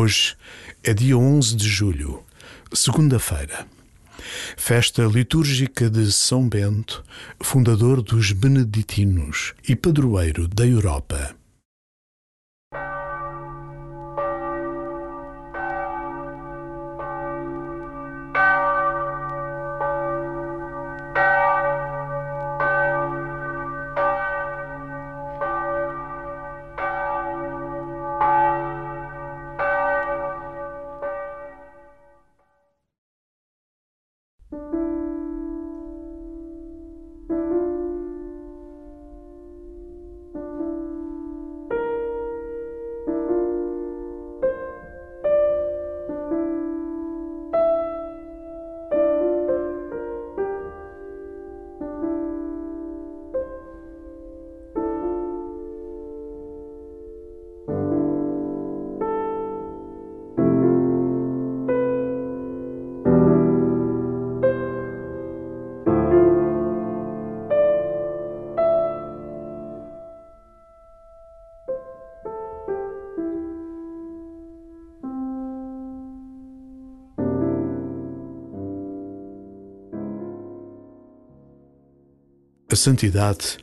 Hoje é dia 11 de julho, segunda-feira. Festa litúrgica de São Bento, fundador dos Beneditinos e padroeiro da Europa. Santidade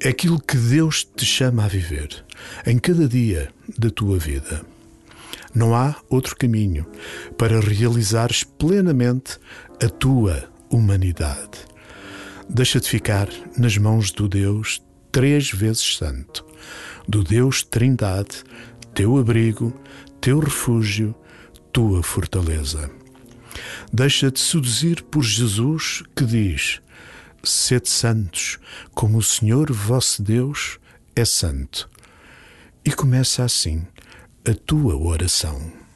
é aquilo que Deus te chama a viver em cada dia da tua vida. Não há outro caminho para realizares plenamente a tua humanidade. Deixa-te ficar nas mãos do Deus três vezes santo, do Deus Trindade, teu abrigo, teu refúgio, tua fortaleza. Deixa-te seduzir por Jesus que diz: sede santos, como o Senhor vosso Deus é santo. E começa assim a tua oração.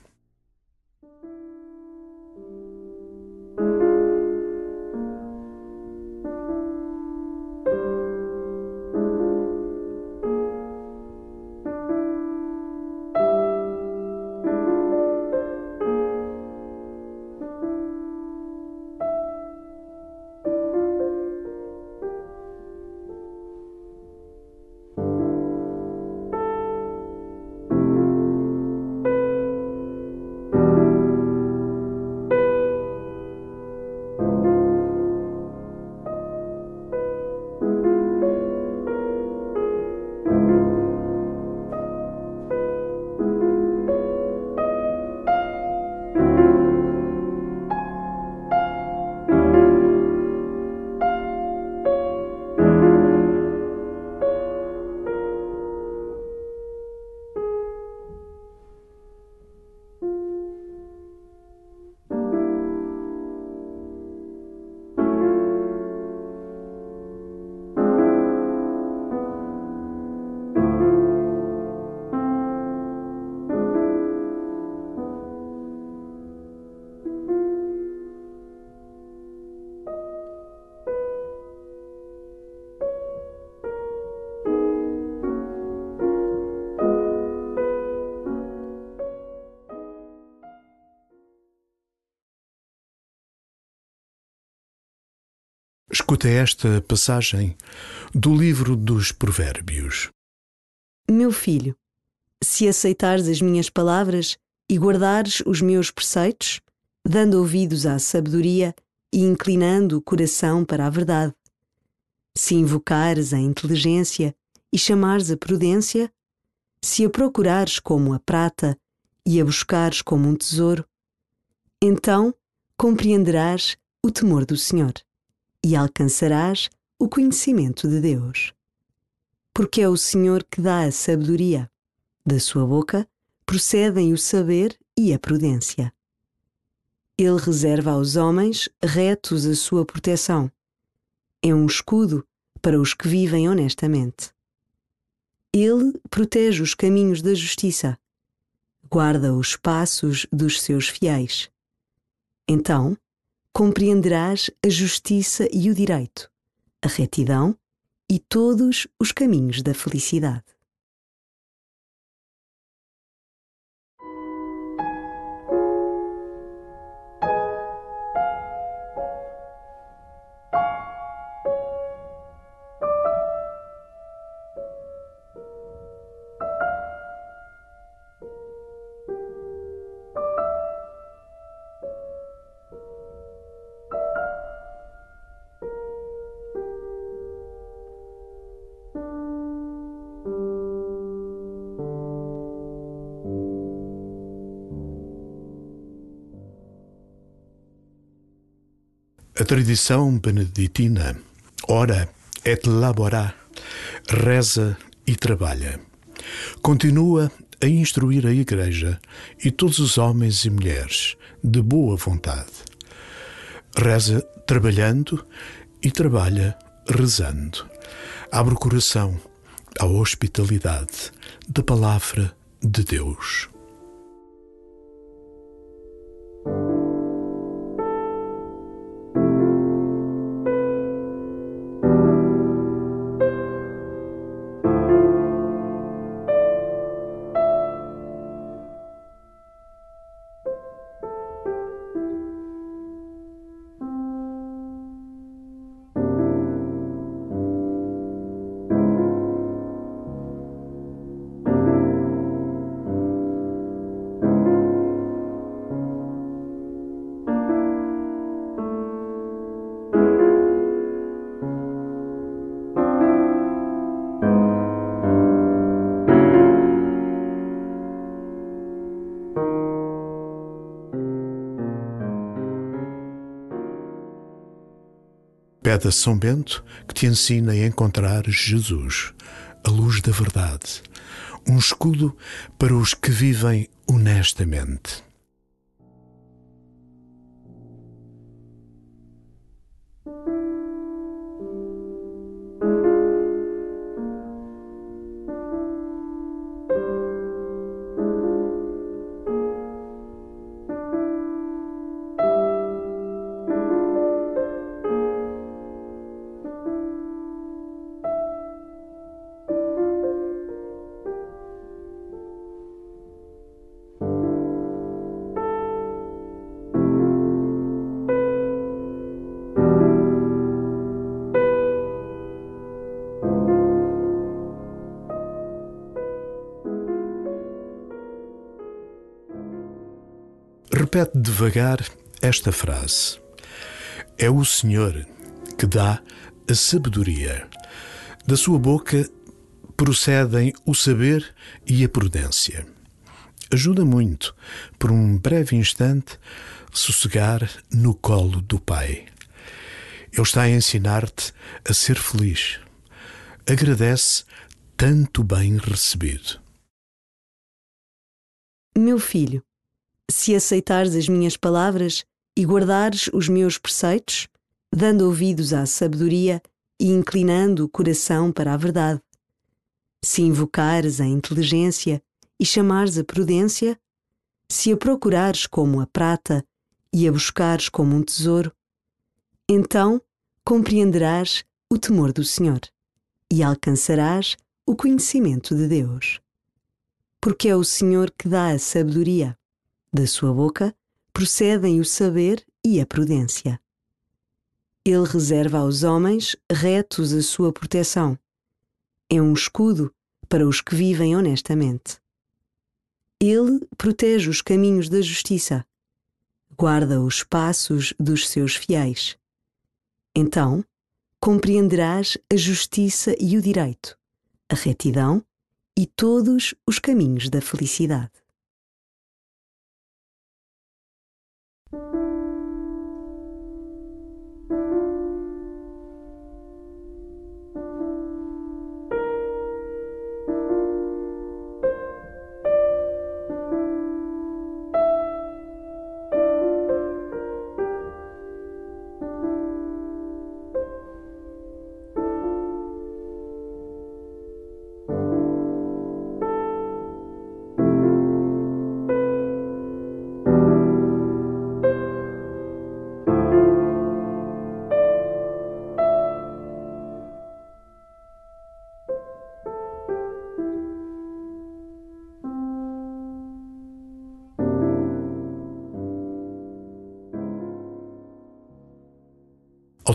Escuta esta passagem do livro dos Provérbios. Meu filho, se aceitares as minhas palavras e guardares os meus preceitos, dando ouvidos à sabedoria e inclinando o coração para a verdade, se invocares a inteligência e chamares a prudência, se a procurares como a prata e a buscares como um tesouro, então compreenderás o temor do Senhor e alcançarás o conhecimento de Deus. Porque é o Senhor que dá a sabedoria. Da sua boca procedem o saber e a prudência. Ele reserva aos homens retos a sua proteção. É um escudo para os que vivem honestamente. Ele protege os caminhos da justiça, guarda os passos dos seus fiéis. Então, compreenderás a justiça e o direito, a retidão e todos os caminhos da felicidade. A tradição beneditina ora et labora, reza e trabalha. Continua a instruir a Igreja e todos os homens e mulheres de boa vontade. Reza trabalhando e trabalha rezando. Abre o coração à hospitalidade da palavra de Deus. Pede a São Bento que te ensine a encontrar Jesus, a luz da verdade, um escudo para os que vivem honestamente. Repete devagar esta frase: É o Senhor que dá a sabedoria. Da sua boca procedem o saber e a prudência. Ajuda muito, por um breve instante, sossegar no colo do Pai. Ele está a ensinar-te a ser feliz. Agradece tanto bem recebido. Meu filho, se aceitares as minhas palavras e guardares os meus preceitos, dando ouvidos à sabedoria e inclinando o coração para a verdade. Se invocares a inteligência e chamares a prudência, se a procurares como a prata e a buscares como um tesouro, então compreenderás o temor do Senhor e alcançarás o conhecimento de Deus. Porque é o Senhor que dá a sabedoria da sua boca procedem o saber e a prudência. Ele reserva aos homens retos a sua proteção. É um escudo para os que vivem honestamente. Ele protege os caminhos da justiça, guarda os passos dos seus fiéis. Então, compreenderás a justiça e o direito, a retidão e todos os caminhos da felicidade.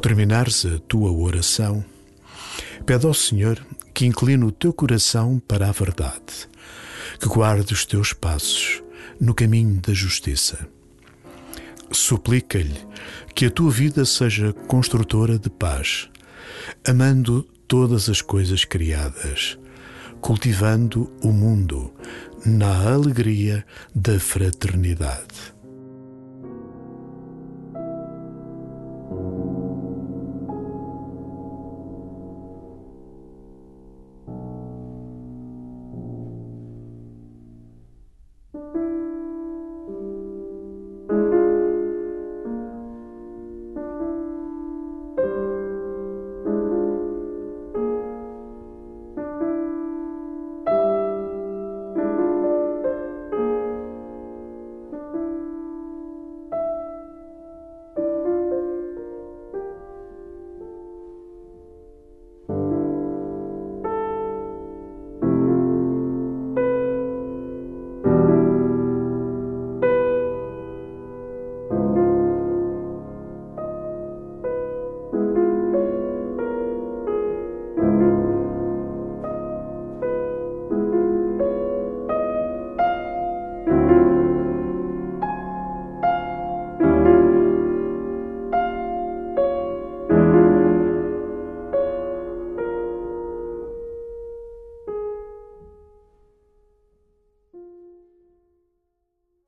Terminares a tua oração, pede ao Senhor que incline o teu coração para a verdade, que guarde os teus passos no caminho da justiça. Suplica-lhe que a tua vida seja construtora de paz, amando todas as coisas criadas, cultivando o mundo na alegria da fraternidade.